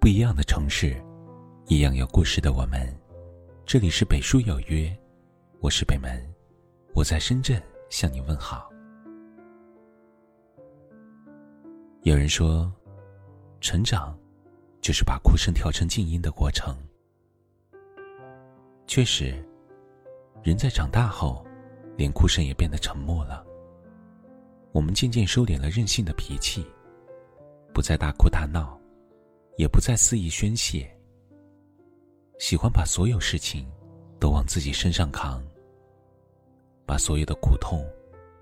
不一样的城市，一样有故事的我们。这里是北书有约，我是北门，我在深圳向你问好。有人说，成长就是把哭声调成静音的过程。确实，人在长大后，连哭声也变得沉默了。我们渐渐收敛了任性的脾气，不再大哭大闹。也不再肆意宣泄，喜欢把所有事情都往自己身上扛，把所有的苦痛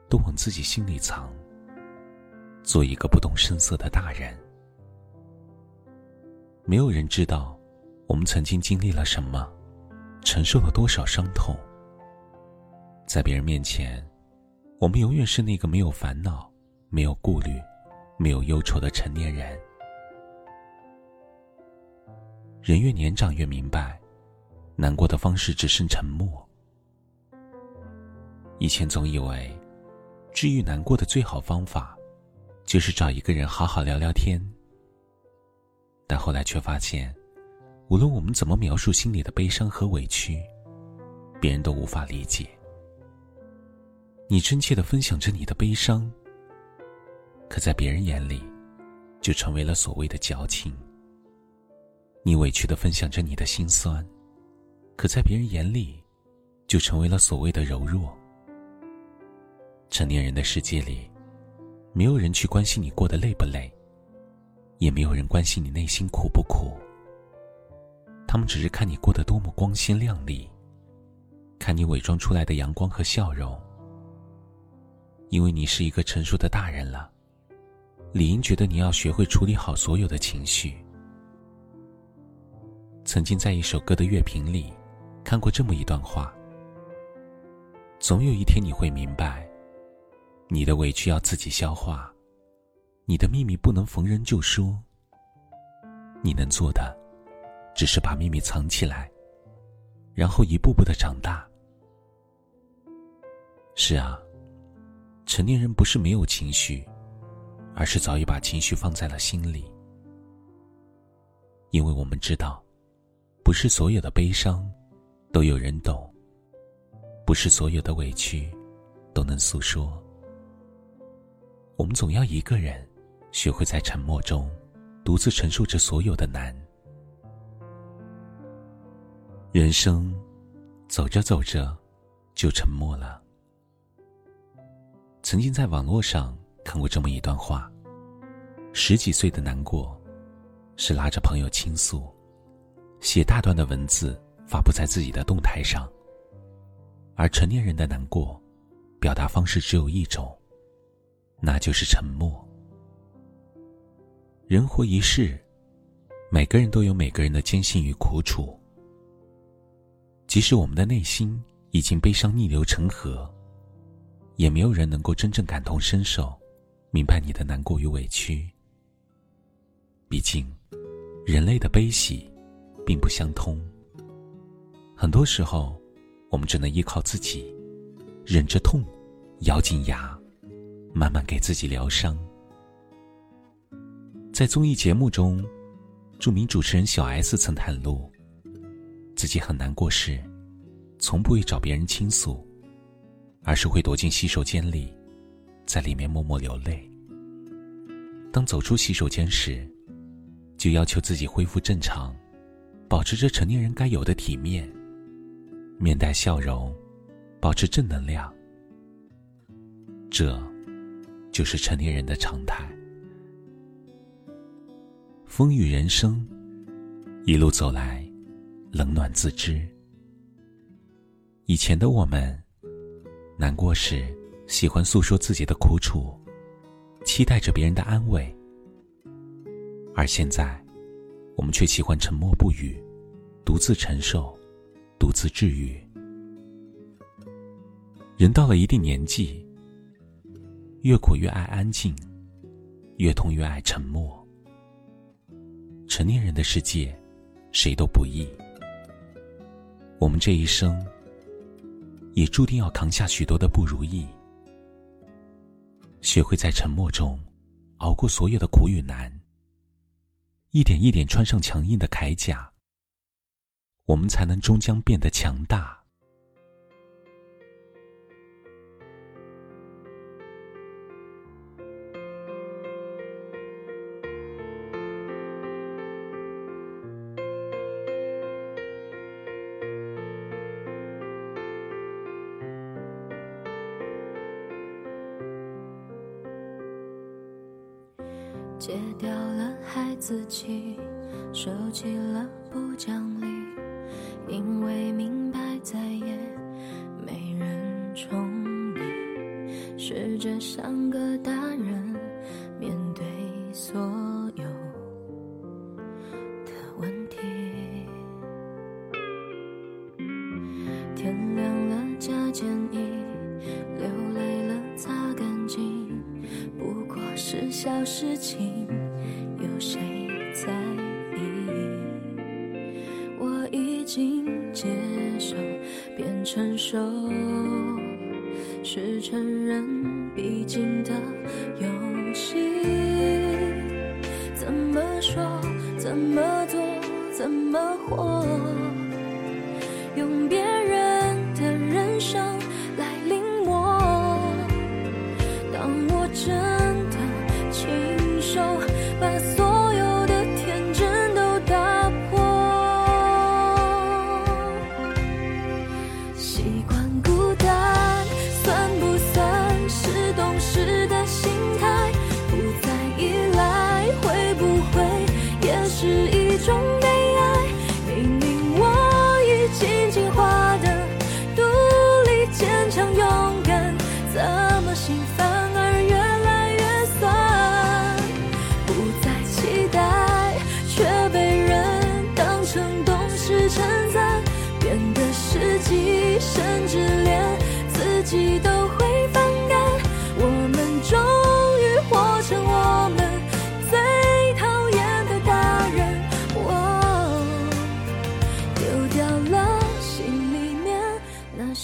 都往自己心里藏，做一个不动声色的大人。没有人知道我们曾经经历了什么，承受了多少伤痛。在别人面前，我们永远是那个没有烦恼、没有顾虑、没有忧愁的成年人。人越年长越明白，难过的方式只剩沉默。以前总以为，治愈难过的最好方法，就是找一个人好好聊聊天。但后来却发现，无论我们怎么描述心里的悲伤和委屈，别人都无法理解。你真切的分享着你的悲伤，可在别人眼里，就成为了所谓的矫情。你委屈的分享着你的心酸，可在别人眼里，就成为了所谓的柔弱。成年人的世界里，没有人去关心你过得累不累，也没有人关心你内心苦不苦。他们只是看你过得多么光鲜亮丽，看你伪装出来的阳光和笑容。因为你是一个成熟的大人了，理应觉得你要学会处理好所有的情绪。曾经在一首歌的乐评里，看过这么一段话：总有一天你会明白，你的委屈要自己消化，你的秘密不能逢人就说。你能做的，只是把秘密藏起来，然后一步步的长大。是啊，成年人不是没有情绪，而是早已把情绪放在了心里，因为我们知道。不是所有的悲伤都有人懂，不是所有的委屈都能诉说。我们总要一个人学会在沉默中独自承受着所有的难。人生走着走着就沉默了。曾经在网络上看过这么一段话：十几岁的难过，是拉着朋友倾诉。写大段的文字发布在自己的动态上，而成年人的难过，表达方式只有一种，那就是沉默。人活一世，每个人都有每个人的艰辛与苦楚。即使我们的内心已经悲伤逆流成河，也没有人能够真正感同身受，明白你的难过与委屈。毕竟，人类的悲喜。并不相通。很多时候，我们只能依靠自己，忍着痛，咬紧牙，慢慢给自己疗伤。在综艺节目中，著名主持人小 S 曾袒露，自己很难过时，从不会找别人倾诉，而是会躲进洗手间里，在里面默默流泪。当走出洗手间时，就要求自己恢复正常。保持着成年人该有的体面，面带笑容，保持正能量，这就是成年人的常态。风雨人生，一路走来，冷暖自知。以前的我们，难过时喜欢诉说自己的苦楚，期待着别人的安慰，而现在。我们却喜欢沉默不语，独自承受，独自治愈。人到了一定年纪，越苦越爱安静，越痛越爱沉默。成年人的世界，谁都不易。我们这一生，也注定要扛下许多的不如意。学会在沉默中熬过所有的苦与难一点一点穿上强硬的铠甲我们才能终将变得强大。戒掉了孩子气，收起了不讲理，因为明白再也没人宠你，试着像个大人小事情，有谁在意？我已经接受变成熟，是成人必经的游戏。怎么说？怎么做？怎么活？用别人是一种悲哀，明明我已经进化的，独立坚强勇敢，怎么心反而越来越酸，不再期待，却被人当成懂事称赞，变得实际，甚至连自己都会。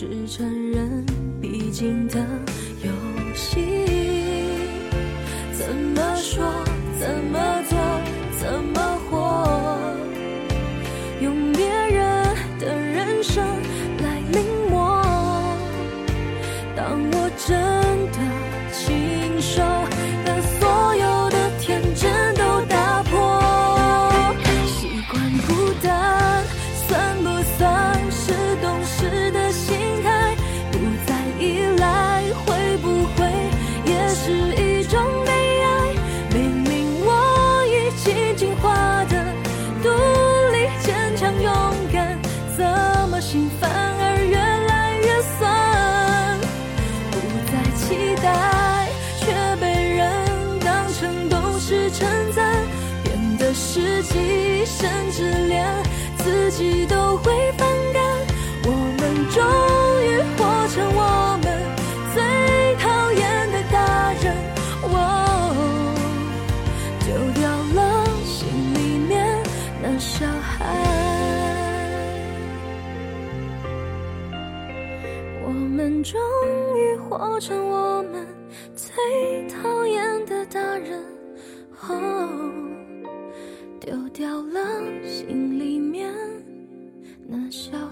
是成人必经的游戏。怎么说？甚至连自己都会反感。我们终于活成我们最讨厌的大人。哦，丢掉了心里面那小孩。我们终于活成我们最讨厌的大人。哦。掉了心里面那小。